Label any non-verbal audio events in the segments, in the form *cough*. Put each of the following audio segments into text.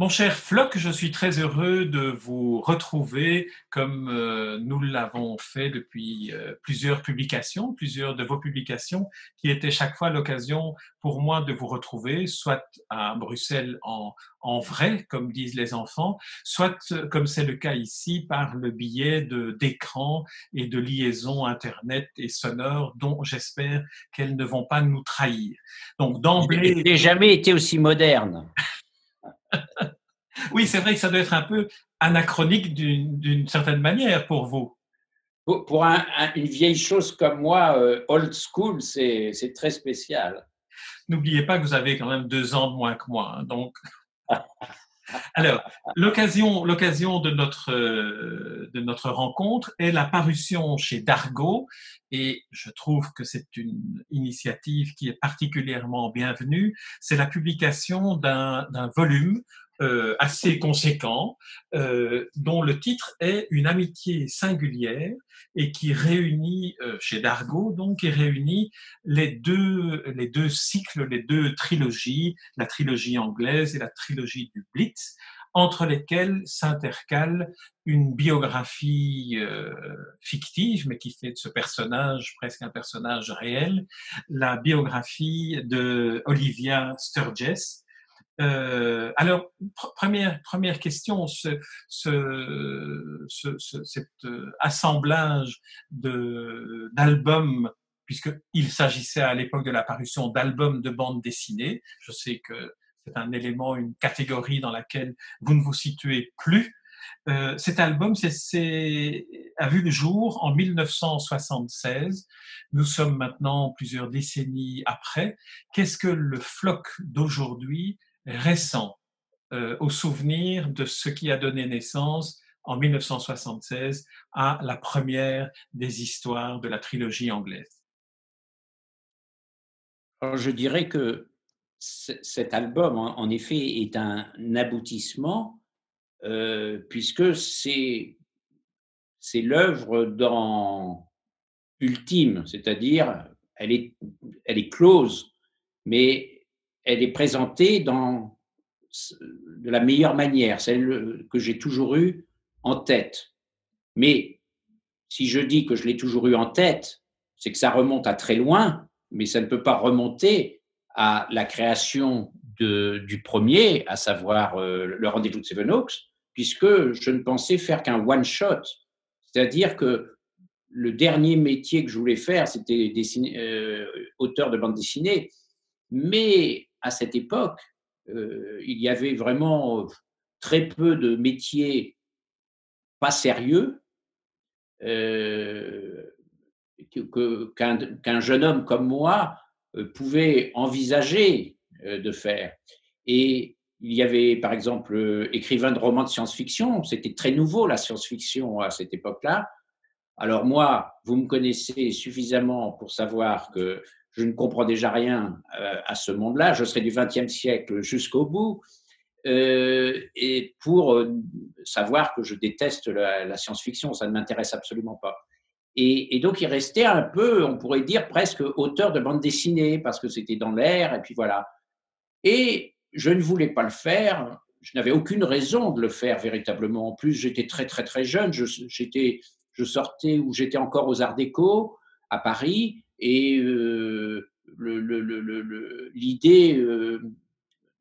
Mon cher Floc, je suis très heureux de vous retrouver comme euh, nous l'avons fait depuis euh, plusieurs publications, plusieurs de vos publications, qui étaient chaque fois l'occasion pour moi de vous retrouver, soit à Bruxelles en, en vrai, comme disent les enfants, soit, comme c'est le cas ici, par le biais d'écrans et de liaisons Internet et sonores dont j'espère qu'elles ne vont pas nous trahir. Donc d'emblée... Je n'ai jamais été aussi moderne. *laughs* oui, c'est vrai que ça doit être un peu anachronique d'une certaine manière pour vous. Pour, une vieille chose comme moi, euh, old school, c'est très spécial. N'oubliez pas que vous avez quand même deux ans de moins que moi, hein, donc. *laughs* Alors, l'occasion, l'occasion de notre euh, de notre rencontre est la parution chez Dargo, et je trouve que c'est une initiative qui est particulièrement bienvenue. C'est la publication d'un volume euh, assez conséquent, euh, dont le titre est Une amitié singulière et qui réunit euh, chez Dargaud donc qui réunit les deux les deux cycles, les deux trilogies, la trilogie anglaise et la trilogie du Blitz, entre lesquelles s'intercale une biographie euh, fictive, mais qui fait de ce personnage presque un personnage réel, la biographie de Olivia Sturgess, euh, alors, première, première question, ce, ce, ce, cet euh, assemblage d'albums, puisqu'il s'agissait à l'époque de l'apparition d'albums de bande dessinée, je sais que c'est un élément, une catégorie dans laquelle vous ne vous situez plus. Euh, cet album c'est a vu le jour en 1976. Nous sommes maintenant plusieurs décennies après. Qu'est-ce que le floc d'aujourd'hui récent euh, au souvenir de ce qui a donné naissance en 1976 à la première des histoires de la trilogie anglaise. je dirais que cet album, en effet, est un aboutissement euh, puisque c'est l'œuvre dans ultime, c'est-à-dire elle est elle est close, mais elle est présentée dans, de la meilleure manière, celle que j'ai toujours eue en tête. Mais si je dis que je l'ai toujours eu en tête, c'est que ça remonte à très loin, mais ça ne peut pas remonter à la création de, du premier, à savoir euh, le rendez-vous de Seven Oaks, puisque je ne pensais faire qu'un one-shot. C'est-à-dire que le dernier métier que je voulais faire, c'était euh, auteur de bande dessinée, mais à cette époque, euh, il y avait vraiment très peu de métiers pas sérieux euh, qu'un jeune homme comme moi euh, pouvait envisager de faire. Et il y avait, par exemple, écrivain de romans de science-fiction. C'était très nouveau, la science-fiction, à cette époque-là. Alors moi, vous me connaissez suffisamment pour savoir que je ne comprends déjà rien euh, à ce monde-là, je serai du XXe siècle jusqu'au bout, euh, et pour euh, savoir que je déteste la, science-fiction, ça ne m'intéresse absolument pas. Et, donc il restait un peu, on pourrait dire presque auteur de bande dessinée, parce que c'était dans l'air, et puis voilà. Et je ne voulais pas le faire, je n'avais aucune raison de le faire véritablement. En plus, j'étais très très très jeune, je, je sortais ou j'étais encore aux Arts Déco à Paris, et euh, l'idée euh,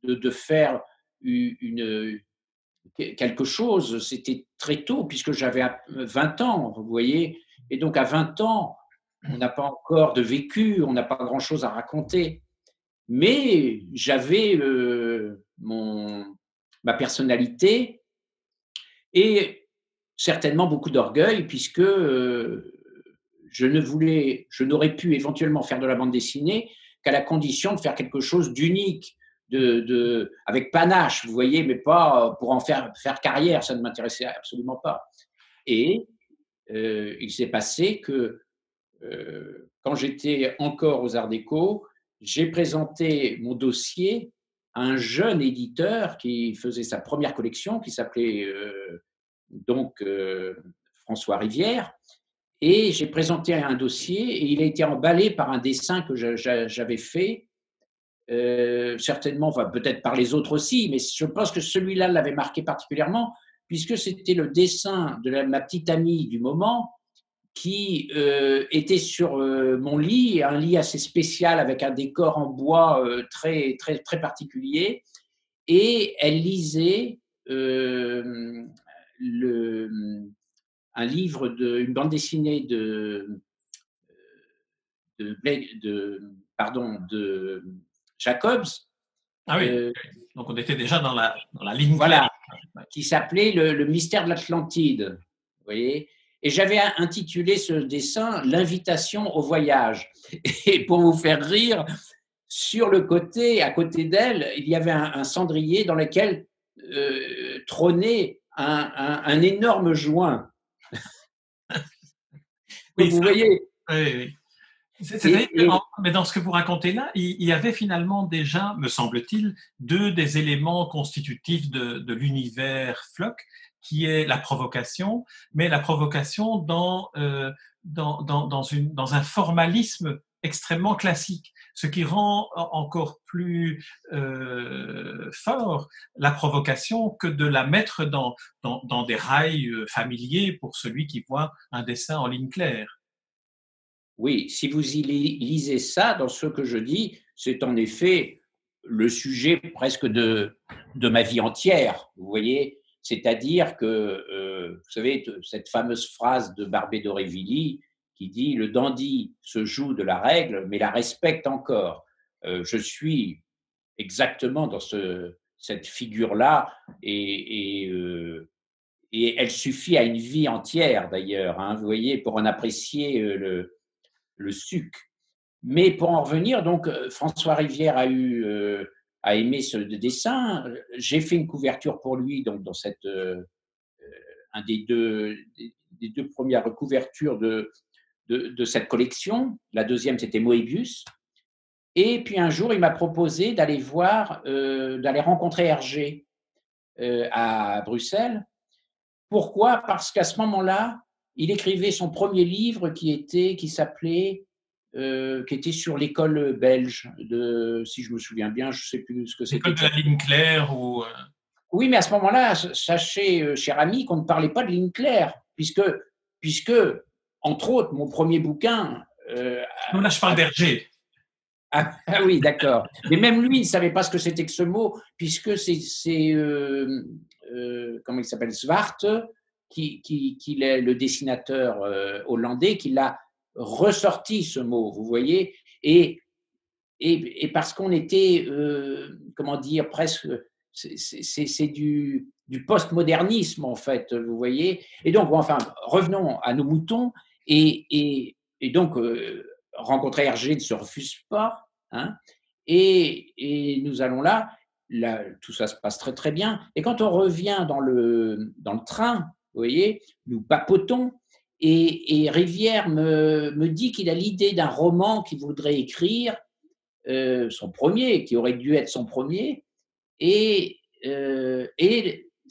de, faire quelque chose, c'était très tôt, puisque j'avais 20 ans, vous voyez. Et donc à 20 ans, on n'a pas encore de vécu, on n'a pas grand-chose à raconter. Mais j'avais euh, ma personnalité et certainement beaucoup d'orgueil, puisque je ne voulais, je n'aurais pu éventuellement faire de la bande dessinée qu'à la condition de faire quelque chose d'unique, de, avec panache, vous voyez, mais pas pour en faire, faire carrière, ça ne m'intéressait absolument pas. Et euh, il s'est passé que euh, quand j'étais encore aux Arts Déco, j'ai présenté mon dossier à un jeune éditeur qui faisait sa première collection, qui s'appelait euh, donc François Rivière, et j'ai présenté un dossier et il a été emballé par un dessin que j'avais fait. Certainement, enfin, peut-être par les autres aussi, mais je pense que celui-là l'avait marqué particulièrement, puisque c'était le dessin de ma petite amie du moment qui était sur mon lit, un lit assez spécial avec un décor en bois très, très, très particulier, et elle lisait le, un livre, de, une bande dessinée de, de, pardon, de Jacobs. Ah oui, euh, donc on était déjà dans la, dans la ligne Voilà, qui s'appelait le, mystère de l'Atlantide. Vous voyez et j'avais intitulé ce dessin L'invitation au voyage. Et pour vous faire rire, sur le côté, à côté d'elle, il y avait un, cendrier dans lequel euh, trônait un, énorme joint. Oui, vous voyez. Oui, mais dans ce que vous racontez là, il y avait finalement déjà, me semble-t-il, deux des éléments constitutifs de, l'univers Flock, qui est la provocation, mais la provocation dans, euh, dans, dans, une, dans un formalisme extrêmement classique, ce qui rend encore plus euh, fort la provocation que de la mettre dans, des rails euh, familiers pour celui qui voit un dessin en ligne claire. Oui, si vous y lisez ça dans ce que je dis, c'est en effet le sujet presque de, de ma vie entière, vous voyez C'est-à-dire que, euh, vous savez, cette fameuse phrase de Barbé d'Aurevilly, qui dit Le dandy se joue de la règle, mais la respecte encore. Euh, je suis exactement dans ce, cette figure-là et, euh, elle suffit à une vie entière d'ailleurs, hein, vous voyez, pour en apprécier euh, le, le suc. Mais pour en revenir, donc François Rivière a eu a aimé ce dessin. J'ai fait une couverture pour lui donc dans cette un des deux des deux premières couvertures de de, cette collection. La deuxième, c'était Moebius. Et puis un jour, il m'a proposé d'aller voir, euh, d'aller rencontrer Hergé euh, à Bruxelles. Pourquoi? Parce qu'à ce moment-là, il écrivait son premier livre qui était, qui s'appelait, euh, qui était sur l'école belge de, si je me souviens bien, je ne sais plus ce que c'était. L'école de la ligne claire ou. Oui, mais à ce moment-là, sachez, cher ami, qu'on ne parlait pas de ligne claire, puisque, puisque entre autres, mon premier bouquin. Euh, non, là, je parle d'Hergé. Ah, ah, oui, d'accord. Mais même lui, il ne savait pas ce que c'était que ce mot, puisque c'est, euh, euh, comment il s'appelle, Zwart, qui, qui, est le dessinateur euh, hollandais, qui l'a ressorti ce mot, vous voyez, et, et, et parce qu'on était, comment dire, presque, c'est, du, du postmodernisme en fait, vous voyez. Et donc, enfin, revenons à nos moutons. Et, donc, euh, rencontrer Hergé ne se refuse pas. Hein, et, nous allons là, tout ça se passe très très bien. Et quand on revient dans le, train, vous voyez, nous papotons. Et, Rivière me, dit qu'il a l'idée d'un roman qu'il voudrait écrire, euh, son premier, qui aurait dû être son premier. Et, euh,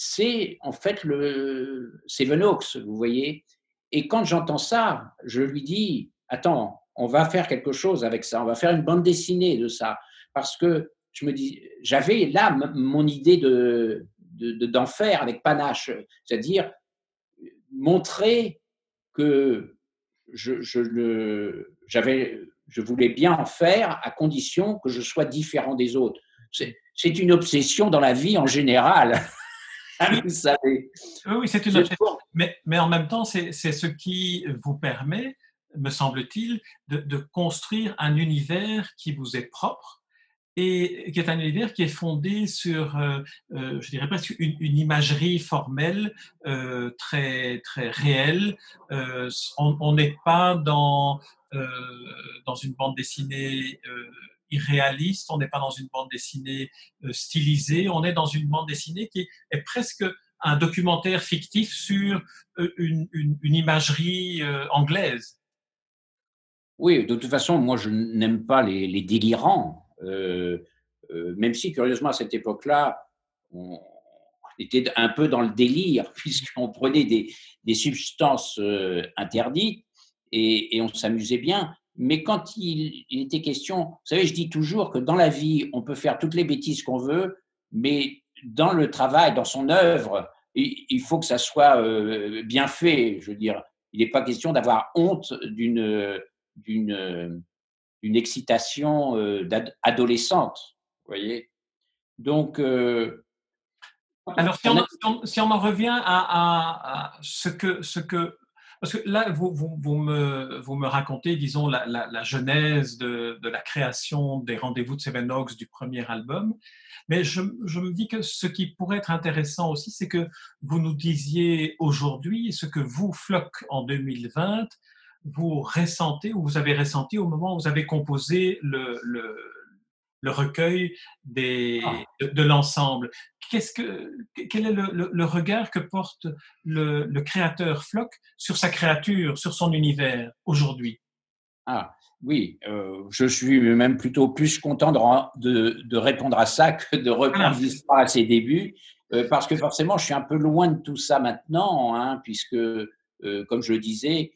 c'est en fait le Seven Oaks, vous voyez. Et quand j'entends ça, je lui dis Attends, on va faire quelque chose avec ça, on va faire une bande dessinée de ça. Parce que je me dis, j'avais là mon idée de, d'en faire avec panache, c'est-à-dire montrer que je, je, j'avais, je voulais bien en faire à condition que je sois différent des autres. C'est, c'est une obsession dans la vie en général. *laughs* vous savez. Oui, c'est une obsession. Mais, en même temps, c'est ce qui vous permet, me semble-t-il, de, construire un univers qui vous est propre et qui est un univers qui est fondé sur, euh, euh, je dirais presque une, imagerie formelle euh, très très réelle. On n'est pas dans dans une bande dessinée irréaliste, on n'est pas dans une bande dessinée stylisée, on est dans une bande dessinée qui est presque un documentaire fictif sur euh, une, imagerie euh, anglaise. Oui, de toute façon, moi, je n'aime pas les, délirants, même si, curieusement, à cette époque-là, on était un peu dans le délire, *laughs* puisqu'on prenait des, substances interdites et on s'amusait bien. Mais quand il, était question, vous savez, je dis toujours que dans la vie, on peut faire toutes les bêtises qu'on veut, mais dans le travail, dans son œuvre, il faut que ça soit euh, bien fait. Je veux dire, il n'est pas question d'avoir honte d'une d'une une excitation euh, adolescente, vous voyez. Donc, euh, alors si on, si on, en revient à, ce que ce que parce que là, vous, vous, me, vous me racontez, disons, la, la, genèse de, de, la création des rendez-vous de Seven Oaks du premier album. Mais je, je, me dis que ce qui pourrait être intéressant aussi, c'est que vous nous disiez aujourd'hui ce que vous, Flock, en 2020, vous ressentez ou vous avez ressenti au moment où vous avez composé le, le, le recueil des, ah. de, l'ensemble. Qu'est-ce que, quel est le, le, regard que porte le, créateur Flock sur sa créature, sur son univers aujourd'hui? Ah oui, euh, je suis même plutôt plus content de, de, répondre à ça que de reprendre ah. l'histoire à ses débuts, euh, parce que forcément je suis un peu loin de tout ça maintenant, hein, puisque, euh, comme je le disais,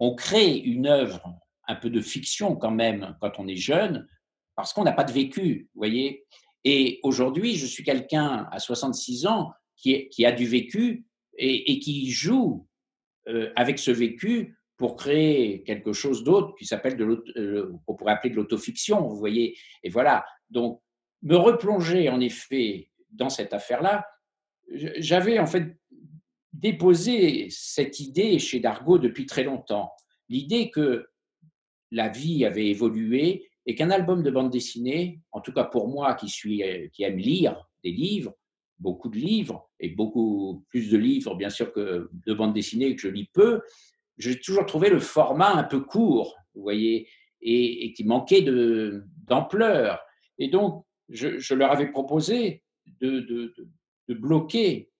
on crée une œuvre, un peu de fiction quand même, quand on est jeune, parce qu'on n'a pas de vécu, vous voyez. Et aujourd'hui, je suis quelqu'un à 66 ans qui, a du vécu et, qui joue euh, avec ce vécu pour créer quelque chose d'autre qui s'appelle de euh, qu'on pourrait appeler de l'autofiction, vous voyez. Et voilà. Donc, me replonger en effet dans cette affaire-là, j'avais en fait déposé cette idée chez Dargaud depuis très longtemps. L'idée que la vie avait évolué et qu'un album de bande dessinée, en tout cas pour moi qui, suis, qui aime lire des livres, beaucoup de livres, et beaucoup plus de livres bien sûr que de bande dessinée que je lis peu, j'ai toujours trouvé le format un peu court, vous voyez, et, qui manquait d'ampleur. et donc, je, leur avais proposé de, bloquer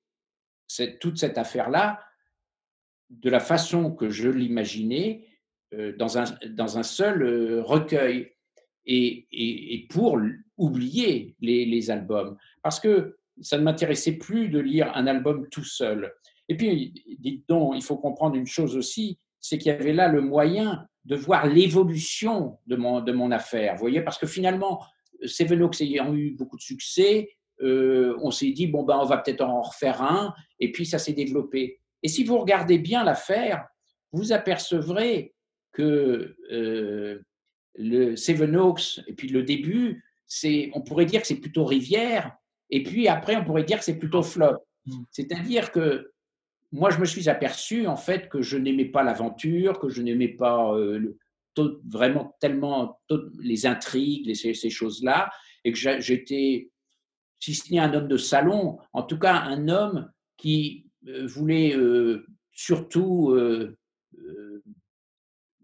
toute cette affaire-là de la façon que je l'imaginais euh, dans, un, dans un seul euh, recueil et, pour oublier les, albums. Parce que ça ne m'intéressait plus de lire un album tout seul. Et puis, dites donc, il faut comprendre une chose aussi, c'est qu'il y avait là le moyen de voir l'évolution de mon, de mon affaire. Vous voyez, parce que finalement, Seven Oaks ayant eu beaucoup de succès, euh, on s'est dit, bon, ben, on va peut-être en refaire un, et puis ça s'est développé. Et si vous regardez bien l'affaire, vous apercevrez que euh, le Seven Oaks, et puis le début, c'est, on pourrait dire que c'est plutôt rivière, et puis après, on pourrait dire que c'est plutôt fleuve. Mm. C'est-à-dire que moi, je me suis aperçu, en fait, que je n'aimais pas l'aventure, que je n'aimais pas euh, vraiment tellement les intrigues, ces choses-là, et que j'étais si ce n'est un homme de salon, en tout cas un homme qui euh, voulait euh, surtout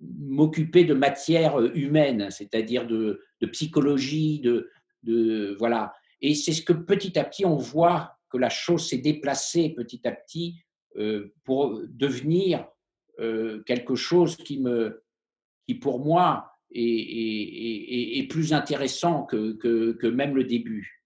m'occuper de matière humaine, c'est-à-dire de, psychologie, de, voilà. Et c'est ce que petit à petit on voit que la chose s'est déplacée petit à petit pour devenir quelque chose qui me, qui pour moi est, plus intéressant que même le début.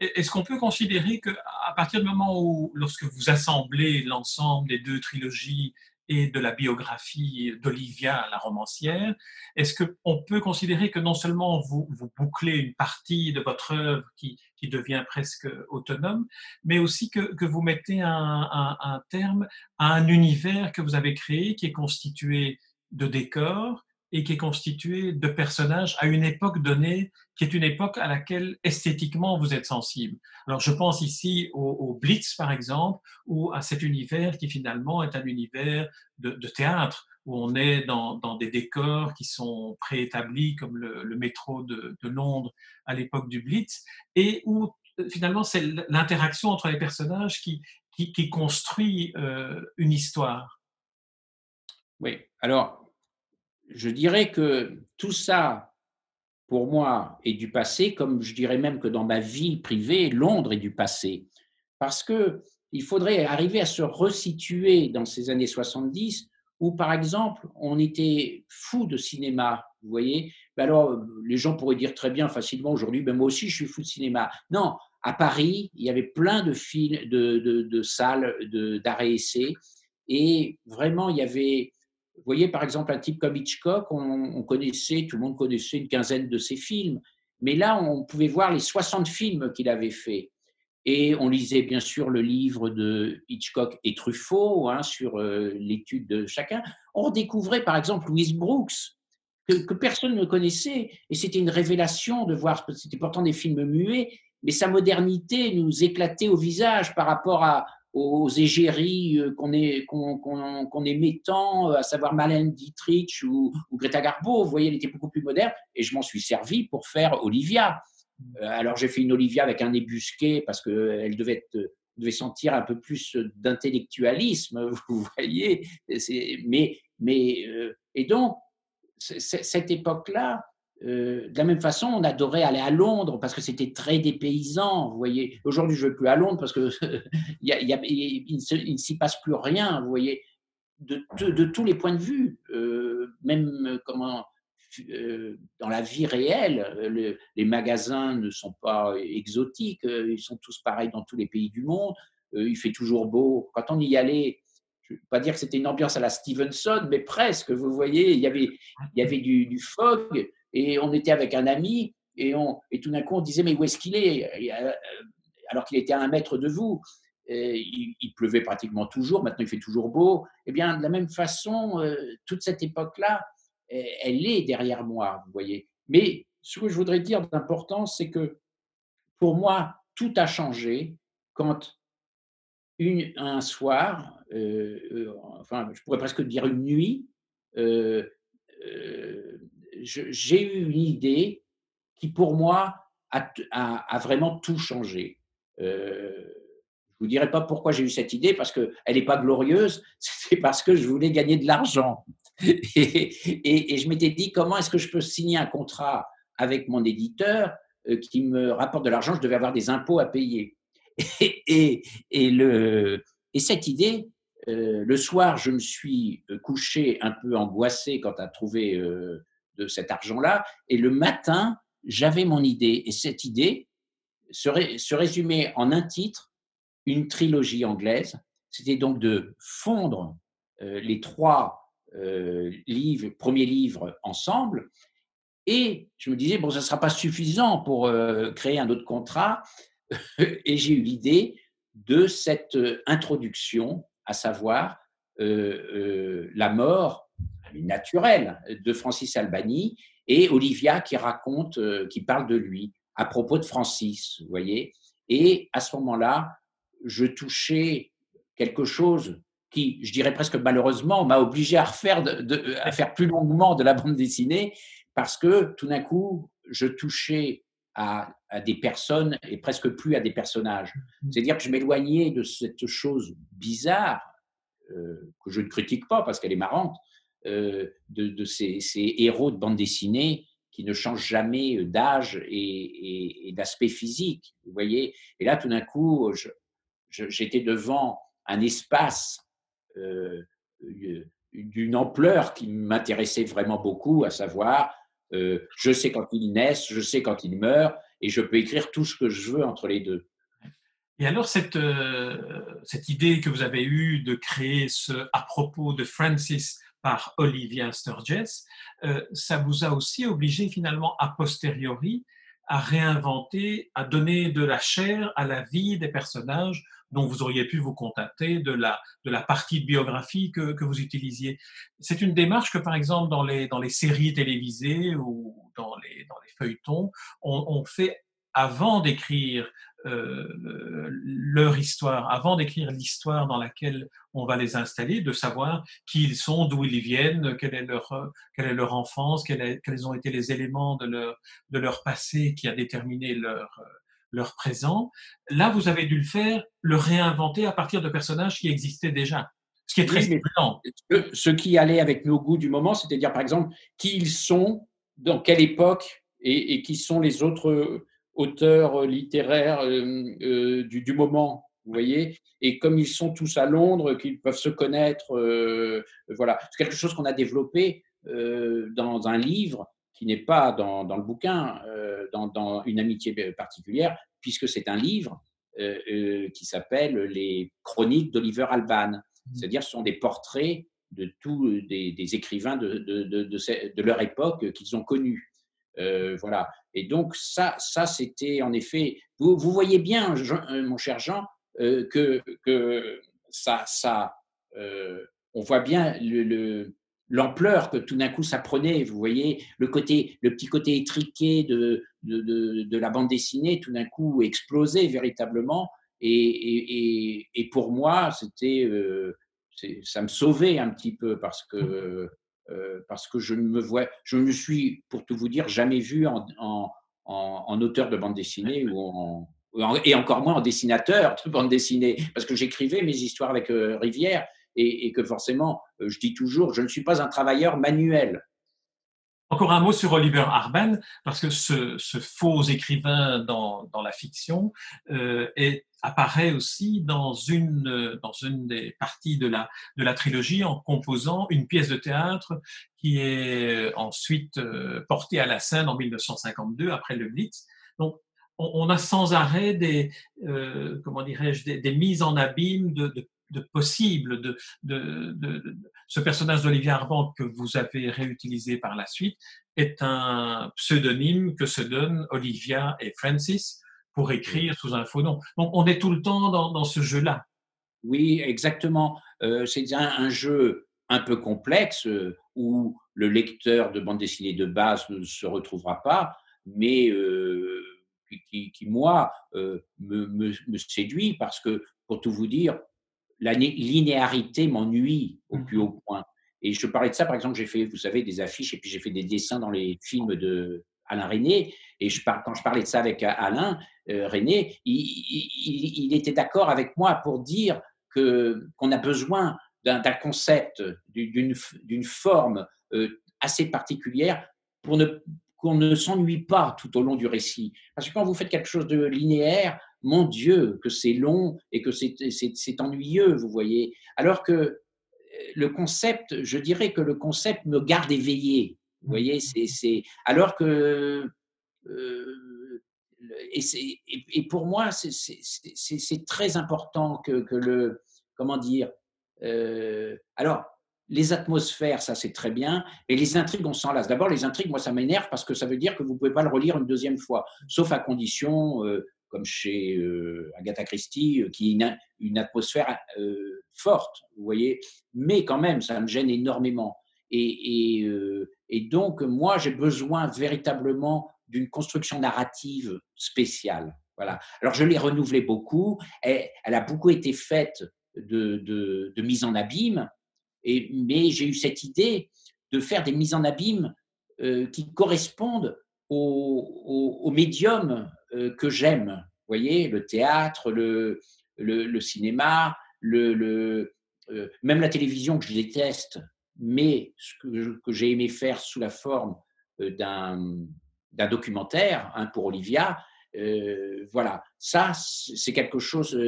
Est-ce qu'on peut considérer qu'à partir du moment où, lorsque vous assemblez l'ensemble des deux trilogies et de la biographie d'Olivia, la romancière, est-ce qu'on peut considérer que non seulement vous, vous bouclez une partie de votre œuvre qui, qui devient presque autonome, mais aussi que, que vous mettez un, un, un, terme à un univers que vous avez créé qui est constitué de décors, et qui est constitué de personnages à une époque donnée, qui est une époque à laquelle esthétiquement vous êtes sensible. Alors je pense ici au, Blitz par exemple, ou à cet univers qui finalement est un univers de, théâtre, où on est dans, des décors qui sont préétablis comme le, métro de, Londres à l'époque du Blitz, et où finalement c'est l'interaction entre les personnages qui, qui, qui construit euh, une histoire. Oui, alors je dirais que tout ça, pour moi, est du passé, comme je dirais même que dans ma vie privée, Londres est du passé. Parce que il faudrait arriver à se resituer dans ces années 70 où, par exemple, on était fou de cinéma. Vous voyez ben Alors, les gens pourraient dire très bien facilement aujourd'hui, ben moi aussi, je suis fou de cinéma. Non, à Paris, il y avait plein de, films, de, de, de salles d'arrêt-essai. Et vraiment, il y avait Vous voyez, par exemple, un type comme Hitchcock, on, connaissait, tout le monde connaissait une quinzaine de ses films. Mais là, on pouvait voir les 60 films qu'il avait fait. Et on lisait bien sûr le livre de Hitchcock et Truffaut hein, sur euh, l'étude de chacun. On découvrait par exemple Louise Brooks, que, que personne ne connaissait. Et c'était une révélation de voir, c'était pourtant des films muets, mais sa modernité nous éclatait au visage par rapport à, aux égéries euh, qu'on est, qu'on, aimait tant, euh, à savoir Malène Dietrich ou, Greta Garbo. Vous voyez, elle était beaucoup plus moderne et je m'en suis servi pour faire Olivia. Euh, alors j'ai fait une Olivia avec un ébusqué parce qu'elle devait, devait sentir un peu plus d'intellectualisme, *laughs* vous voyez. Mais, mais, et donc, cette époque-là, euh, de la même façon, on adorait aller à Londres parce que c'était très dépaysant. Vous voyez, aujourd'hui, je ne veux plus à Londres parce que il, ne s'y passe plus rien. Vous voyez, de, tous les points de vue, euh, même euh, dans la vie réelle, les magasins ne sont pas exotiques. Ils sont tous pareils dans tous les pays du monde. il fait toujours beau. Quand on y allait, je ne veux pas dire que c'était une ambiance à la Stevenson, mais presque. Vous voyez, il y avait, du, du fog et on était avec un ami et, on, et tout d'un coup on disait mais où est-ce qu'il est, euh, alors qu'il était à un mètre de vous il, pleuvait pratiquement toujours, maintenant il fait toujours beau. Eh bien, de la même façon, euh, toute cette époque-là, elle est derrière moi, vous voyez. Mais ce que je voudrais dire d'important, c'est que pour moi, tout a changé quand un soir, euh, enfin, je pourrais presque dire une nuit, j'ai eu une idée qui, pour moi, a, vraiment tout changé. Euh, je vous dirai pas pourquoi j'ai eu cette idée, parce qu'elle n'est pas glorieuse, *laughs* c'est parce que je voulais gagner de l'argent. *laughs* Et, je m'étais dit, comment est-ce que je peux signer un contrat avec mon éditeur euh, qui me rapporte de l'argent Je devais avoir des impôts à payer. *laughs* Et, cette idée, euh, le soir, je me suis couché un peu angoissé quant à trouver de cet argent-là. Et le matin, j'avais mon idée. Et cette idée se, résumait en un titre, une trilogie anglaise. C'était donc de fondre euh, les trois euh, livres, premiers livres ensemble. Et je me disais, bon, ça ne sera pas suffisant pour euh, créer un autre contrat. *laughs* et j'ai eu l'idée de cette introduction, à savoir la mort naturel de Francis Albani et Olivia qui raconte, euh, qui parle de lui à propos de Francis, vous voyez. Et à ce moment-là, je touchais quelque chose qui, je dirais presque malheureusement, m'a obligé à refaire, de, à *laughs* faire plus longuement de la bande dessinée parce que tout d'un coup, je touchais à, des personnes et presque plus à des personnages. Mmh. C'est-à-dire que je m'éloignais de cette chose bizarre euh, que je ne critique pas parce qu'elle est marrante, euh, de, ces, héros de bande dessinée qui ne changent jamais euh, d'âge et, d'aspect physique. Vous voyez Et là, tout d'un coup, j'étais devant un espace euh, d'une ampleur qui m'intéressait vraiment beaucoup, à savoir, je sais quand ils naissent, je sais quand ils meurent, et je peux écrire tout ce que je veux entre les deux. Et alors, cette, cette idée que vous avez eue de créer ce à propos de Francis par Olivia Sturgess, euh, ça vous a aussi obligé finalement a posteriori à réinventer, à donner de la chair à la vie des personnages dont vous auriez pu vous contenter de la, partie de biographie que, vous utilisiez. C'est une démarche que, par exemple, dans les, séries télévisées ou dans les, feuilletons, on, on fait avant d'écrire euh, leur histoire, avant d'écrire l'histoire dans laquelle on va les installer, de savoir qui ils sont, d'où ils viennent, quelle est leur, quelle est leur enfance, quels ont été les éléments de leur, de leur passé qui a déterminé leur, leur présent. Là, vous avez dû le faire, le réinventer à partir de personnages qui existaient déjà. Ce qui est très important. Ce qui allait avec nos goûts du moment, c'est-à-dire, par exemple, qui ils sont, dans quelle époque, et, et qui sont les autres auteurs euh, littéraires euh, euh, du, moment, vous voyez Et comme ils sont tous à Londres, qu'ils peuvent se connaître, voilà. C'est quelque chose qu'on a développé dans un livre qui n'est pas dans, le bouquin, dans, une amitié particulière, puisque c'est un livre qui s'appelle Les Chroniques d'Oliver Alban. Mmh. C'est-à-dire, ce sont des portraits de tous des, écrivains de, de, de, leur époque qu'ils ont connus. voilà. Et donc, ça, ça c'était en effet. Vous, vous voyez bien, mon cher Jean, que, que ça, ça on voit bien le, l'ampleur que tout d'un coup ça prenait. Vous voyez, le, côté, le petit côté étriqué de, de, la bande dessinée, tout d'un coup, explosait véritablement. Et, et, pour moi, c'était, euh, ça me sauvait un petit peu parce que, euh, parce que je ne me vois, je me suis, pour tout vous dire, jamais vu en, en, en, auteur de bande dessinée ou en, et encore moins en dessinateur de bande dessinée, parce que j'écrivais mes histoires avec euh, Rivière et, que forcément, euh, je dis toujours, je ne suis pas un travailleur manuel. Encore un mot sur Oliver Arben, parce que ce, faux écrivain dans, la fiction euh, apparaît aussi dans une, des parties de la, de la trilogie en composant une pièce de théâtre qui est ensuite euh, portée à la scène en 1952 après le Blitz. Donc, on, a sans arrêt des, euh, comment dirais-je, des, mises en abîme de, de de possible de, de, de, ce personnage d'Olivier Arban que vous avez réutilisé par la suite est un pseudonyme que se donnent Olivia et Francis pour écrire sous un faux nom. Donc on est tout le temps dans, ce jeu-là. Oui, exactement. Euh, c'est un, jeu un peu complexe euh, où le lecteur de bande dessinée de base ne se retrouvera pas, mais qui, qui, moi, euh, me, me, me, séduit parce que, pour tout vous dire, la linéarité m'ennuie au plus mmh. haut point. Et je parlais de ça, par exemple, j'ai fait, vous savez, des affiches et puis j'ai fait des dessins dans les films de Alain René. Et je quand je parlais de ça avec euh, Alain euh, René, il, était d'accord avec moi pour dire que qu'on a besoin d'un concept, d'une forme euh, assez particulière pour ne qu'on ne s'ennuie pas tout au long du récit. Parce que quand vous faites quelque chose de linéaire, mon Dieu, que c'est long et que c'est ennuyeux, vous voyez. Alors que euh, le concept, je dirais que le concept me garde éveillé. Vous mmh. voyez, c'est alors que euh, et, et, pour moi, c'est très important que, que, le comment dire. Euh, alors, les atmosphères, ça c'est très bien, et les intrigues, on s'en lasse. D'abord, les intrigues, moi ça m'énerve parce que ça veut dire que vous ne pouvez pas le relire une deuxième fois, sauf à condition, euh, comme chez euh, Agatha Christie, euh, qui a une, atmosphère forte, vous voyez. Mais quand même, ça me gêne énormément. Et, donc, moi, j'ai besoin véritablement d'une construction narrative spéciale. Voilà. Alors, je l'ai renouvelée beaucoup. Elle, elle, a beaucoup été faite de, de mise en abîme mais j'ai eu cette idée de faire des mises en abîme euh, qui correspondent au, médium euh, que j'aime. Vous voyez, le théâtre, le, cinéma, euh, même la télévision que je déteste, mais ce que, j'ai aimé faire sous la forme d'un documentaire pour Olivia, voilà, ça, c'est quelque chose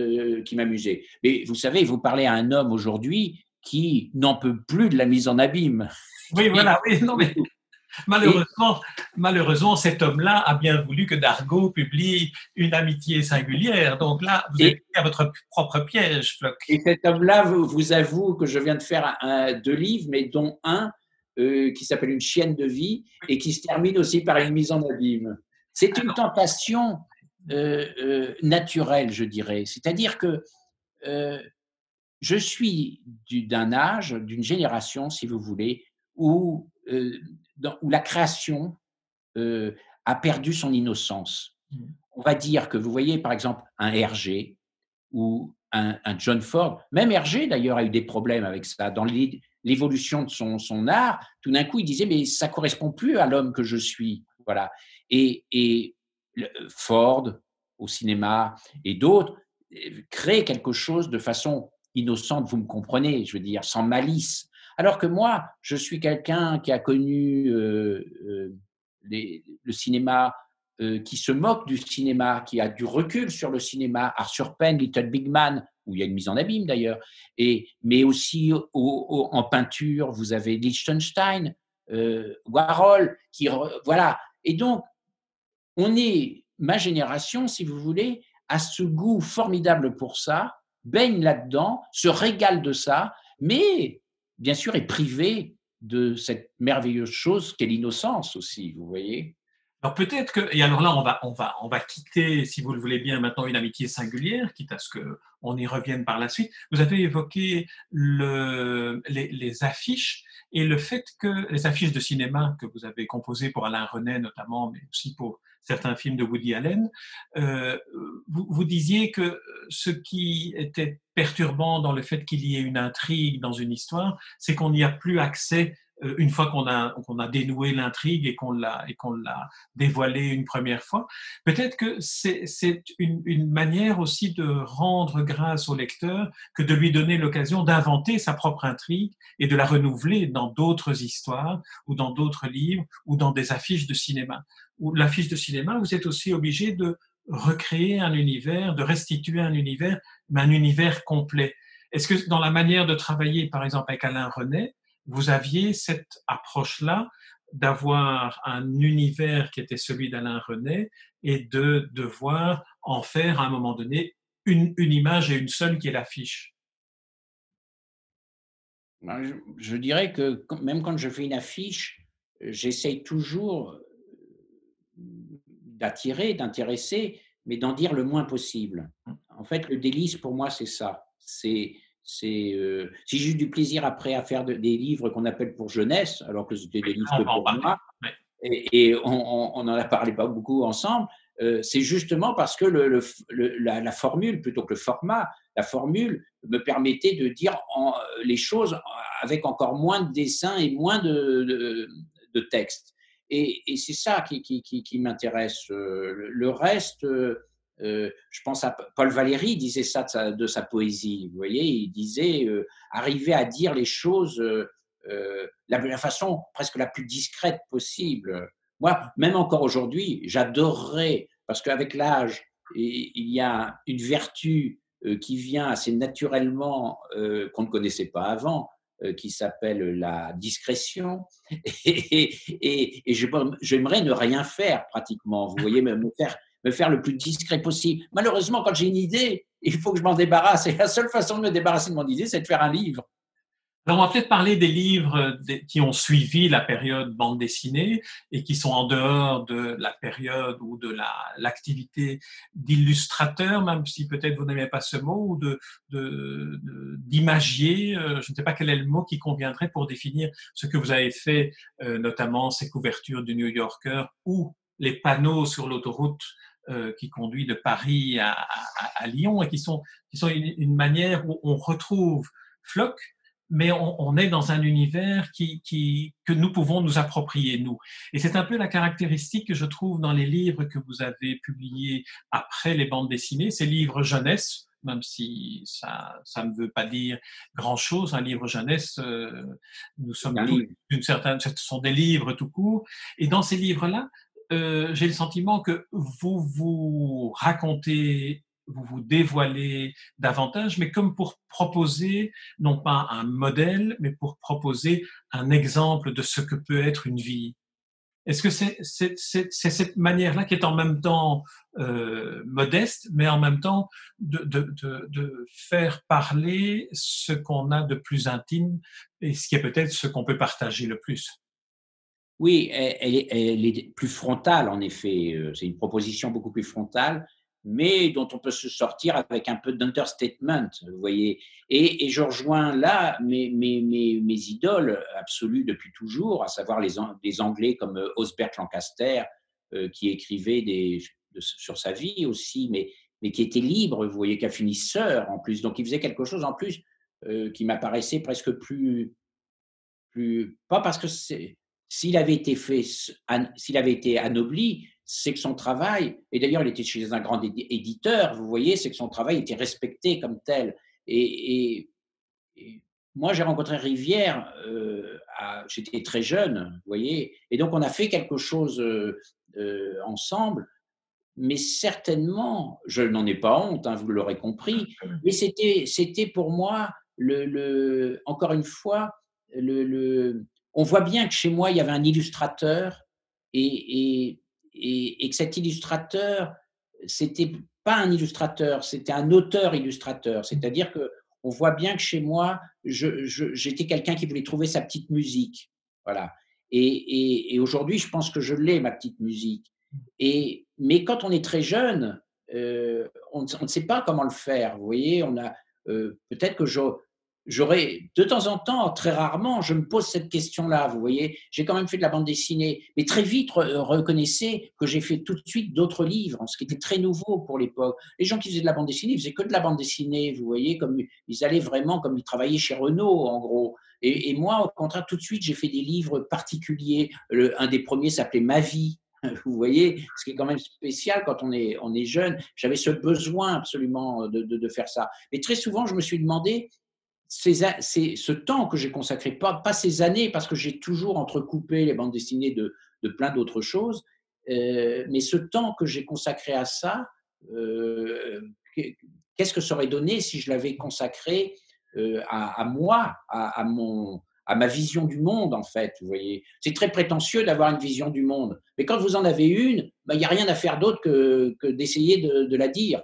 qui m'amusait. Mais vous savez, vous parlez à un homme aujourd'hui qui n'en peut plus de la mise en abîme. Oui, voilà, oui, non, mais *laughs* malheureusement, malheureusement, cet homme-là a bien voulu que Dargaud publie une amitié singulière. Donc là, vous êtes à votre propre piège, Floc. Et cet homme-là vous, vous, avoue que je viens de faire un, deux livres, mais dont un euh, qui s'appelle Une chienne de vie et qui se termine aussi par une mise en abîme. C'est une tentation euh, euh, naturelle, je dirais. C'est-à-dire que je suis d'un âge, d'une génération, si vous voulez, où, euh, où la création euh, a perdu son innocence. Mmh. On va dire que vous voyez, par exemple, un Hergé ou un, John Ford, même Hergé d'ailleurs a eu des problèmes avec ça. Dans l'évolution de son, son, art, tout d'un coup, il disait, mais ça correspond plus à l'homme que je suis. Voilà. Et, et Ford, au cinéma, et d'autres, euh, créent quelque chose de façon innocente, vous me comprenez, je veux dire, sans malice. Alors que moi, je suis quelqu'un qui a connu euh, euh, le cinéma, euh, qui se moque du cinéma, qui a du recul sur le cinéma, Arthur Penn, Little Big Man, où il y a une mise en abîme d'ailleurs, et mais aussi en peinture, vous avez Liechtenstein, Warhol, qui voilà. Et donc, on est ma génération, si vous voulez, a ce goût formidable pour ça, baigne là-dedans, se régale de ça, mais bien sûr, est privé de cette merveilleuse chose qu'est l'innocence aussi, vous voyez alors peut-être que, et alors là, on va, on, va, on va quitter, si vous le voulez bien, maintenant une amitié singulière, quitte à ce qu'on y revienne par la suite. Vous avez évoqué le, les, les, affiches et le fait que les affiches de cinéma que vous avez composées pour Alain René notamment, mais aussi pour certains films de Woody Allen, euh, vous, vous, disiez que ce qui était perturbant dans le fait qu'il y ait une intrigue dans une histoire, c'est qu'on n'y a plus accès une fois qu'on a, a dénoué l'intrigue et qu'on l'a, et qu'on l'a dévoilé une première fois. Peut-être que c'est, c'est une, une, manière aussi de rendre grâce au lecteur que de lui donner l'occasion d'inventer sa propre intrigue et de la renouveler dans d'autres histoires ou dans d'autres livres ou dans des affiches de cinéma. Ou l'affiche de cinéma, vous êtes aussi obligé de recréer un univers, de restituer un univers, mais un univers complet. Est-ce que dans la manière de travailler, par exemple, avec Alain René, vous aviez cette approche-là d'avoir un univers qui était celui d'Alain René et de devoir en faire à un moment donné une, une image et une seule qui est l'affiche? Ben, je, je, dirais que même quand je fais une affiche, j'essaye toujours d'attirer, d'intéresser, mais d'en dire le moins possible. Mmh. En fait, le délice pour moi, c'est ça. C'est c'est euh, si j'ai eu du plaisir après à faire des livres qu'on appelle pour jeunesse, alors que c'était des livres pour moi, et, on n'en a parlé pas beaucoup ensemble, euh, c'est justement parce que le, la, formule, plutôt que le format, la formule me permettait de dire en, les choses avec encore moins de dessins et moins de, de, texte. Et, et c'est ça qui, qui, qui, qui m'intéresse. Euh, le reste, euh, je pense à Paul Valéry disait ça de sa, poésie. Vous voyez, il disait euh, arriver à dire les choses euh, de la façon presque la plus discrète possible. Moi, même encore aujourd'hui, j'adorerais, parce qu'avec l'âge, il y a une vertu qui vient assez naturellement, qu'on ne connaissait pas avant, qui s'appelle la discrétion. *laughs* Et, et, et j'aimerais ne rien faire pratiquement. Vous voyez, me faire me faire le plus discret possible. Malheureusement, quand j'ai une idée, il faut que je m'en débarrasse. Et la seule façon de me débarrasser de mon idée, c'est de faire un livre. Alors, on va peut-être parler des livres qui ont suivi la période bande dessinée et qui sont en dehors de la période ou de l'activité d'illustrateur, même si peut-être vous n'aimez pas ce mot, ou de d'imagier. Euh, je ne sais pas quel est le mot qui conviendrait pour définir ce que vous avez fait, euh, notamment ces couvertures du New Yorker ou les panneaux sur l'autoroute euh, qui conduit de Paris à, à, à, Lyon et qui sont, qui sont une, une, manière où on retrouve Flock, mais on, on est dans un univers qui, qui, que nous pouvons nous approprier, nous. Et c'est un peu la caractéristique que je trouve dans les livres que vous avez publiés après les bandes dessinées, ces livres jeunesse, même si ça ça ne veut pas dire grand-chose. Un livre jeunesse, euh, nous sommes tous d'une certaine, ce sont des livres tout court. Et dans ces livres-là, euh, j'ai le sentiment que vous vous racontez, vous vous dévoilez davantage, mais comme pour proposer non pas un modèle, mais pour proposer un exemple de ce que peut être une vie. Est-ce que c'est cette manière-là qui est en même temps euh, modeste, mais en même temps de, faire parler ce qu'on a de plus intime et ce qui est peut-être ce qu'on peut partager le plus? Oui, elle, est, plus frontale, en effet. Euh, c'est une proposition beaucoup plus frontale, mais dont on peut se sortir avec un peu d'understatement, vous voyez. Et, je rejoins là mes, idoles absolues depuis toujours, à savoir les, Anglais comme euh, Osbert Lancaster, euh, qui écrivait sur sa vie aussi, mais, qui était libre, vous voyez, finisseur en plus. Donc il faisait quelque chose en plus qui m'apparaissait presque plus, plus. Pas parce que c'est s'il avait été fait, s'il avait été anobli, c'est que son travail, et d'ailleurs il était chez un grand éditeur, vous voyez, c'est que son travail était respecté comme tel. Et, moi j'ai rencontré Rivière, euh, j'étais très jeune, vous voyez, et donc on a fait quelque chose euh, euh, ensemble, mais certainement, je n'en ai pas honte, hein, vous l'aurez compris, mais c'était, c'était pour moi, le, le, encore une fois, le, le on voit bien que chez moi, il y avait un illustrateur et, et, et, que cet illustrateur, c'était pas un illustrateur, c'était un auteur-illustrateur. C'est-à-dire que on voit bien que chez moi, j'étais quelqu'un qui voulait trouver sa petite musique. Voilà. Et, aujourd'hui, je pense que je l'ai, ma petite musique. Et, mais quand on est très jeune, euh, on, ne sait pas comment le faire. Vous voyez, on a euh, peut-être que je, j'aurais de temps en temps, très rarement, je me pose cette question-là. Vous voyez, j'ai quand même fait de la bande dessinée, mais très vite reconnaissez que j'ai fait tout de suite d'autres livres, ce qui était très nouveau pour l'époque. Les gens qui faisaient de la bande dessinée, ils faisaient que de la bande dessinée. Vous voyez, comme ils allaient vraiment comme ils travaillaient chez Renault, en gros. Et, moi, au contraire, tout de suite, j'ai fait des livres particuliers. un des premiers s'appelait Ma vie. *laughs* Vous voyez, ce qui est quand même spécial quand on est, on est jeune. J'avais ce besoin absolument de, de, faire ça. Mais très souvent, je me suis demandé ce temps que j'ai consacré, pas, ces années, parce que j'ai toujours entrecoupé les bandes dessinées de, plein d'autres choses, euh, mais ce temps que j'ai consacré à ça, euh, qu'est-ce que ça aurait donné si je l'avais consacré euh, à, moi, à, mon, à ma vision du monde, en fait, vous voyez? C'est très prétentieux d'avoir une vision du monde, mais quand vous en avez une, ben, il n'y a rien à faire d'autre que, d'essayer de, de la dire.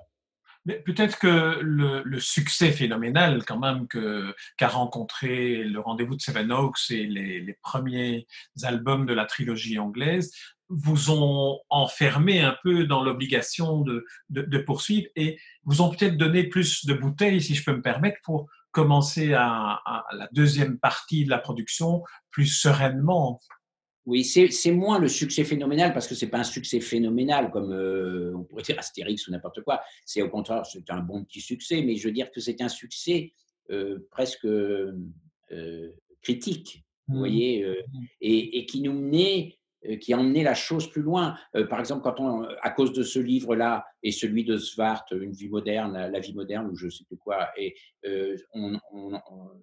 Peut-être que le, succès phénoménal quand même qu'a rencontré le rendez-vous de Seven Oaks et les, premiers albums de la trilogie anglaise vous ont enfermé un peu dans l'obligation de, de, poursuivre et vous ont peut-être donné plus de bouteilles, si je peux me permettre, pour commencer à la deuxième partie de la production plus sereinement. Oui, c'est moins le succès phénoménal parce que c'est pas un succès phénoménal comme euh, on pourrait dire Astérix ou n'importe quoi. C'est au contraire, c'est un bon petit succès, mais je veux dire que c'est un succès euh, presque euh, critique, vous mmh. voyez, mmh. et, qui nous menait, qui a emmené la chose plus loin. par exemple, quand on, à cause de ce livre-là et celui de Svart, Une vie moderne, La vie moderne, ou je sais plus quoi, et on,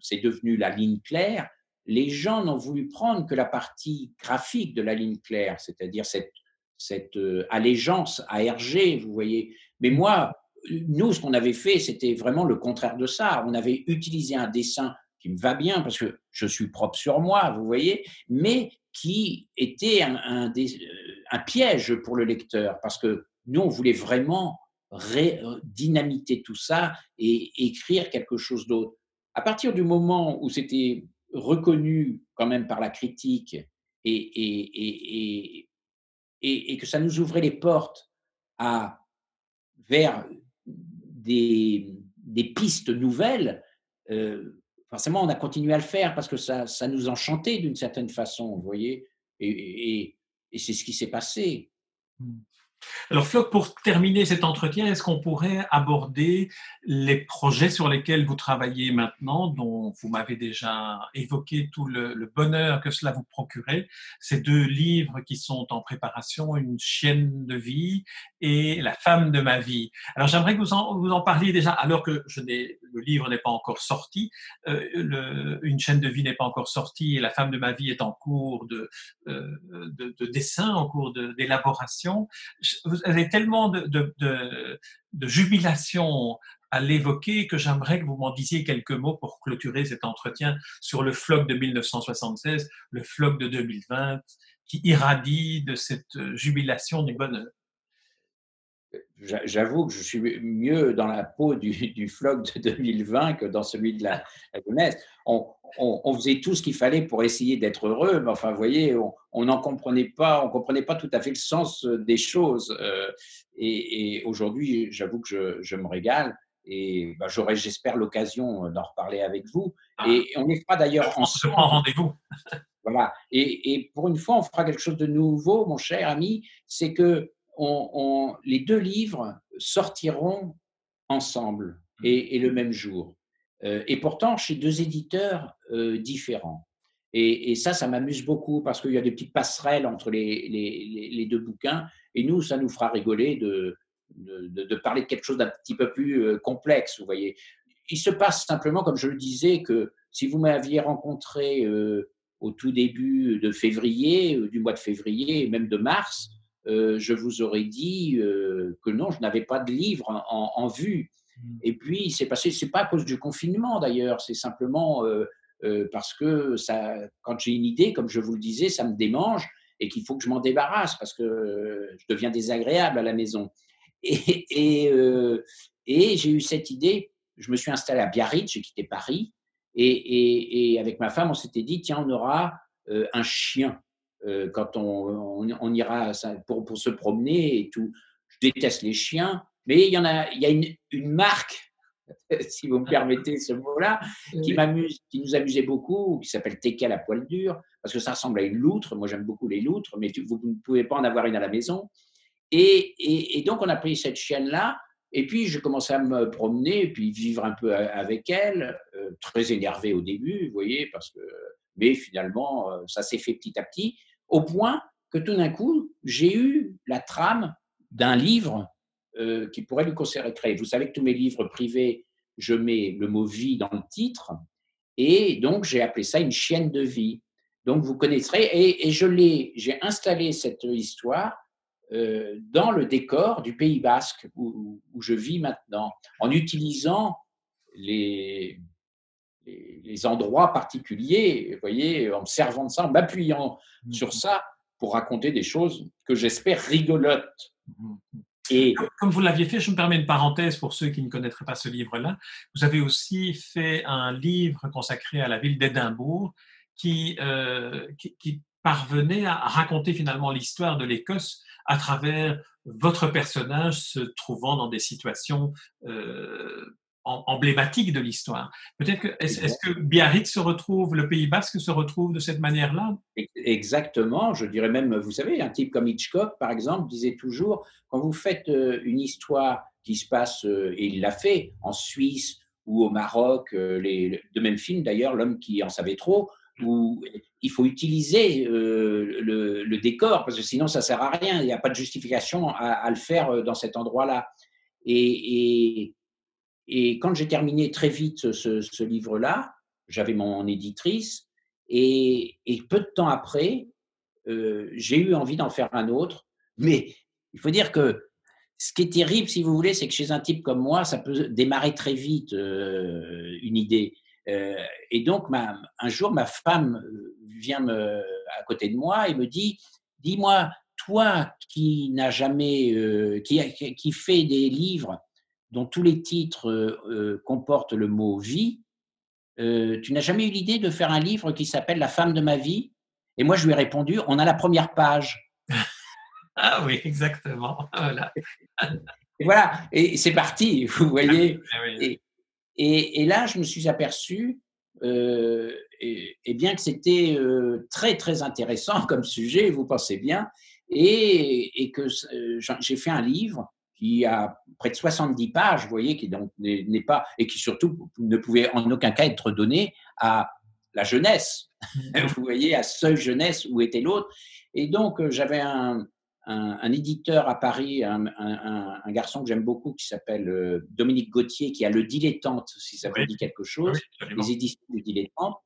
c'est devenu la ligne claire les gens n'ont voulu prendre que la partie graphique de la ligne claire, c'est-à-dire cette, euh, allégeance à Hergé, vous voyez. Mais moi, nous, ce qu'on avait fait, c'était vraiment le contraire de ça. On avait utilisé un dessin qui me va bien parce que je suis propre sur moi, vous voyez, mais qui était un, un piège pour le lecteur parce que nous, on voulait vraiment dynamiter tout ça et écrire quelque chose d'autre. À partir du moment où c'était reconnu quand même par la critique et, et, et, que ça nous ouvrait les portes à, vers des, des pistes nouvelles, euh, forcément, on a continué à le faire parce que ça, ça nous enchantait d'une certaine façon, vous voyez, et, c'est ce qui s'est passé. Alors Floc, pour terminer cet entretien, est-ce qu'on pourrait aborder les projets sur lesquels vous travaillez maintenant, dont vous m'avez déjà évoqué tout le, bonheur que cela vous procurait? Ces deux livres qui sont en préparation, Une chienne de vie et La femme de ma vie. Alors j'aimerais que vous en, vous en parliez déjà, alors que je le livre n'est pas encore sorti, euh, Une chaîne de vie n'est pas encore sorti et La femme de ma vie est en cours de, euh, de, de dessin, en cours d'élaboration vous avez tellement de, de, jubilation à l'évoquer que j'aimerais que vous m'en disiez quelques mots pour clôturer cet entretien sur le floc de 1976, le floc de 2020, qui irradie de cette jubilation du bonheur. J'avoue que je suis mieux dans la peau du, du floc de 2020 que dans celui de la, jeunesse. On, on, faisait tout ce qu'il fallait pour essayer d'être heureux, mais enfin, vous voyez, on n'en comprenait pas, on comprenait pas tout à fait le sens des choses. Euh, et, aujourd'hui, j'avoue que je, je, me régale. Et bah, j'aurai, j'espère, l'occasion d'en reparler avec vous. Ah. et on y fera d'ailleurs ensemble. On rendez-vous. voilà. Et, et, pour une fois, on fera quelque chose de nouveau, mon cher ami. C'est que on, les deux livres sortiront ensemble mmh. et, le même jour. Euh, et pourtant chez deux éditeurs euh, différents. Et, ça, ça m'amuse beaucoup parce qu'il y a des petites passerelles entre les, deux bouquins. Et nous, ça nous fera rigoler de, de, parler de quelque chose d'un petit peu plus euh, complexe, vous voyez. Il se passe simplement, comme je le disais, que si vous m'aviez rencontré au tout début de février, du mois de février, même de mars, euh, je vous aurais dit euh, que non, je n'avais pas de livre en, vue. Mmh. Et puis, c'est passé, c'est pas à cause du confinement d'ailleurs, c'est simplement euh, parce que ça, quand j'ai une idée, comme je vous le disais, ça me démange et qu'il faut que je m'en débarrasse parce que je deviens désagréable à la maison. Et, et, et j'ai eu cette idée je me suis installé à Biarritz, j'ai quitté Paris, et, avec ma femme, on s'était dit, tiens, on aura un chien quand on, on, ira pour, pour, se promener et tout. Je déteste les chiens, mais il y en a, il y a une, une marque *laughs* si vous me permettez ce mot-là, qui m'amuse, qui nous amusait beaucoup, qui s'appelle Teka la poêle dure, parce que ça ressemble à une loutre. Moi, j'aime beaucoup les loutres, mais vous ne pouvez pas en avoir une à la maison. Et, et, donc, on a pris cette chienne-là, et puis je commençais à me promener, et puis vivre un peu avec elle, euh, très énervé au début, vous voyez, parce que, mais finalement, euh, ça s'est fait petit à petit, au point que tout d'un coup, j'ai eu la trame d'un livre euh, qui pourrait lui consécrer. Vous savez que tous mes livres privés, je mets le mot vie dans le titre, et donc j'ai appelé ça une chienne de vie. Donc vous connaîtrez, et, je l'ai, j'ai installé cette histoire euh, dans le décor du Pays Basque où, je vis maintenant, en utilisant les, les, endroits particuliers, vous voyez, en me servant de ça, en m'appuyant mmh. sur ça pour raconter des choses que j'espère rigolotes. Mmh. Et comme vous l'aviez fait, je me permets une parenthèse pour ceux qui ne connaîtraient pas ce livre-là. Vous avez aussi fait un livre consacré à la ville d'Édimbourg qui, euh, qui, parvenait à raconter finalement l'histoire de l'Écosse à travers votre personnage se trouvant dans des situations euh, emblématique de l'histoire. Peut-être que est-ce que Biarritz se retrouve, le Pays Basque se retrouve de cette manière-là? Exactement. Je dirais même, vous savez, un type comme Hitchcock, par exemple, disait toujours quand vous faites euh, une histoire qui se passe, euh, et il l'a fait en Suisse ou au Maroc, euh, les, de même film d'ailleurs, l'homme qui en savait trop, où il faut utiliser le, décor parce que sinon ça sert à rien. Il n'y a pas de justification à, le faire dans cet endroit-là. et, et et quand j'ai terminé très vite ce, livre-là, j'avais mon éditrice, et, peu de temps après, euh, j'ai eu envie d'en faire un autre. Mais il faut dire que ce qui est terrible, si vous voulez, c'est que chez un type comme moi, ça peut démarrer très vite euh, une idée. Euh, et donc, un jour, ma femme vient me, à côté de moi et me dit Dis-moi, toi qui n'as jamais, qui, qui fait des livres dont tous les titres euh, euh, comportent le mot vie, euh, tu n'as jamais eu l'idée de faire un livre qui s'appelle La femme de ma vie? Et moi, je lui ai répondu, on a la première page. *laughs* ah oui, exactement. *laughs* Voilà. et voilà, et c'est parti, *laughs* vous voyez. Ah et, là, je me suis aperçu, et, bien que c'était très, très intéressant comme sujet, vous pensez bien, et que j'ai fait un livre qui a près de 70 pages, vous voyez, qui donc n'est pas et qui surtout ne pouvait en aucun cas être donné à la jeunesse, mmh. *laughs* vous voyez, à seule jeunesse où était l'autre. Et donc euh, j'avais un, un, éditeur à Paris, un, un garçon que j'aime beaucoup qui s'appelle euh, Dominique Gauthier, qui a le Dilettante, si ça vous dit quelque chose, les éditions du Dilettante.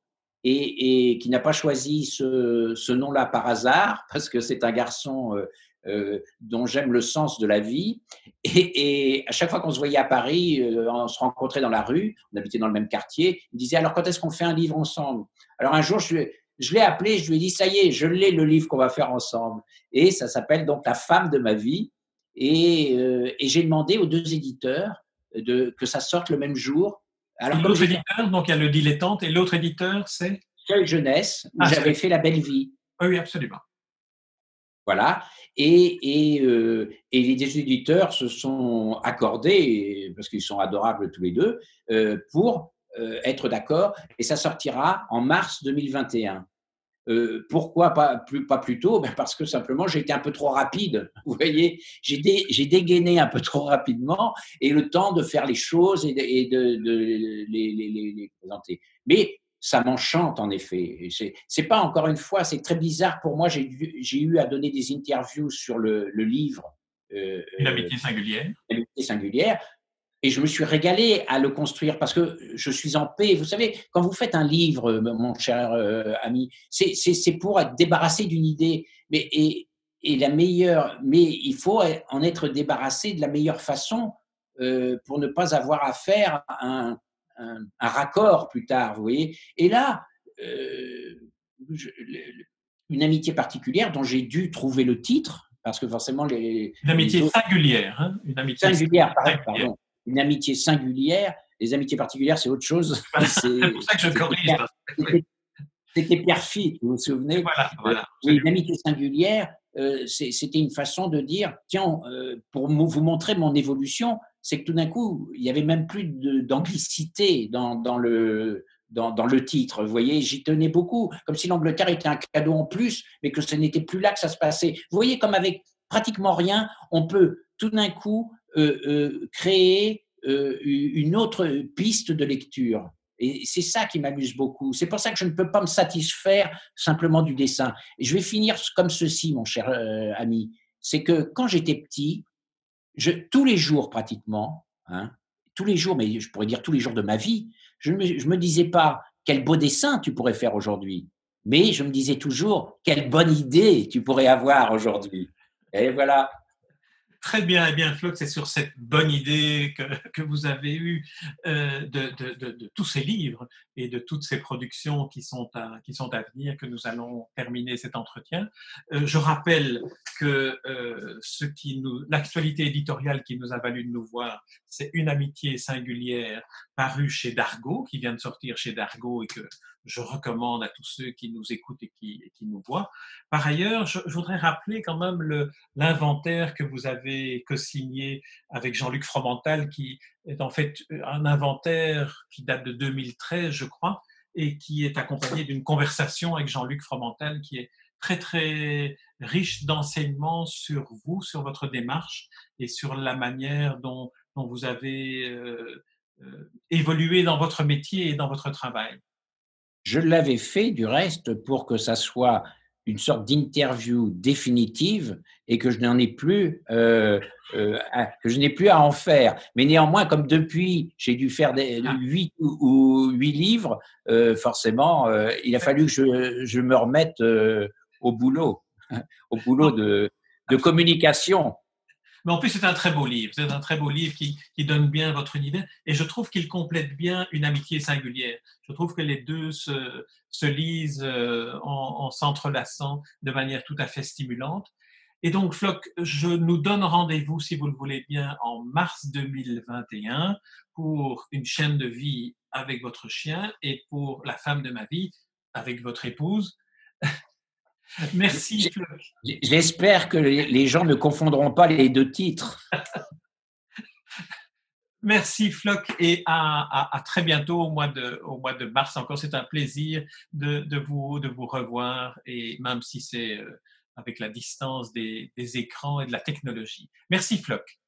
Et, et, qui n'a pas choisi ce, ce nom-là par hasard, parce que c'est un garçon euh, euh, dont j'aime le sens de la vie. Et, à chaque fois qu'on se voyait à Paris, euh, on se rencontrait dans la rue, on habitait dans le même quartier, il me disait alors quand est-ce qu'on fait un livre ensemble? Alors un jour, je, je l'ai appelé, je lui ai dit ça y est, je l'ai le livre qu'on va faire ensemble. Et ça s'appelle donc La femme de ma vie. Et, euh, et j'ai demandé aux deux éditeurs de, que ça sorte le même jour. Alors, l'autre éditeur, donc il y a le dilettante, et l'autre éditeur, c'est? Seule jeunesse, où ah, j'avais fait La belle vie. Oui, absolument. Voilà. Et, euh, et, les éditeurs se sont accordés, parce qu'ils sont adorables tous les deux, euh, pour euh, être d'accord. Et ça sortira en mars 2021. pourquoi pas plus, pas plus tôt? Ben Parce que simplement, j'ai été un peu trop rapide. *laughs* Vous voyez, j'ai dégainé un peu trop rapidement et le temps de faire les choses et de, les, les, présenter. Mais ça m'enchante en effet. C'est pas encore une fois, c'est très bizarre pour moi. J'ai eu à donner des interviews sur le, le livre. Euh, Une amitié singulière. Singulière. Et je me suis régalé à le construire parce que je suis en paix. Vous savez, quand vous faites un livre, mon cher euh, ami, c'est pour être débarrassé d'une idée. Mais, et, et, la meilleure, mais il faut en être débarrassé de la meilleure façon euh, pour ne pas avoir à faire un, un, raccord plus tard, vous voyez. Et là, euh, une amitié particulière dont j'ai dû trouver le titre, parce que forcément les... Une amitié singulière, hein une amitié singulière, pardon. Une amitié singulière, Les amitiés particulières, c'est autre chose. *laughs* c'est pour ça que je corrige. C'était Pierre vous vous souvenez Voilà, voilà. Oui, l'amitié singulière, c'était une façon de dire tiens, pour vous montrer mon évolution, c'est que tout d'un coup, il y avait même plus d'anglicité dans, le, dans, le titre. Vous voyez, j'y tenais beaucoup, comme si l'Angleterre était un cadeau en plus, mais que ce n'était plus là que ça se passait. Vous voyez, comme avec pratiquement rien, on peut tout d'un coup euh, euh, créer euh, une autre piste de lecture. Et c'est ça qui m'amuse beaucoup. C'est pour ça que je ne peux pas me satisfaire simplement du dessin. Et je vais finir comme ceci, mon cher ami. C'est que quand j'étais petit, tous les jours pratiquement, hein, tous les jours, mais je pourrais dire tous les jours de ma vie, je ne me, me disais pas quel beau dessin tu pourrais faire aujourd'hui, mais je me disais toujours quelle bonne idée tu pourrais avoir aujourd'hui. Et voilà. Très bien, et bien, Flo, c'est sur cette bonne idée que, vous avez eue euh, de, tous ces livres et de toutes ces productions qui sont à, qui sont venir que nous allons terminer cet entretien. Euh, je rappelle que euh, ce qui nous, l'actualité éditoriale qui nous a valu de nous voir, c'est Une amitié singulière paru chez Dargaud, qui vient de sortir chez Dargaud et que je recommande à tous ceux qui nous écoutent et qui, qui nous voient. Par ailleurs, je, voudrais rappeler quand même l'inventaire que vous avez co-signé avec Jean-Luc Fromental, qui est en fait un inventaire qui date de 2013, je crois, et qui est accompagné d'une conversation avec Jean-Luc Fromental qui est très très riche d'enseignements sur vous, sur votre démarche et sur la manière dont, dont vous avez euh, euh, évolué dans votre métier et dans votre travail? Je l'avais fait du reste pour que ça soit une sorte d'interview définitive et que je n'en ai plus euh, euh, que je n'ai plus à en faire. Mais néanmoins, comme depuis j'ai dû faire des, ah. huit ou huit livres, euh, forcément, il a fallu que je, je me remette au boulot, *laughs* au boulot de, de communication. Mais en plus, c'est un très beau livre. C'est un très beau livre qui, qui, donne bien votre univers. Et je trouve qu'il complète bien une amitié singulière. Je trouve que les deux se, se lisent euh, en, en s'entrelaçant de manière tout à fait stimulante. Et donc, Floc, je nous donne rendez-vous, si vous le voulez bien, en mars 2021 pour une chaîne de vie avec votre chien et pour la femme de ma vie avec votre épouse. Merci, J'espère que les gens ne confondront pas les deux titres. *laughs* Merci Floc et à, très bientôt au mois de, au mois de mars. Encore, c'est un plaisir de, de, vous, de vous revoir et même si c'est euh, avec la distance des, des écrans et de la technologie. Merci Floc.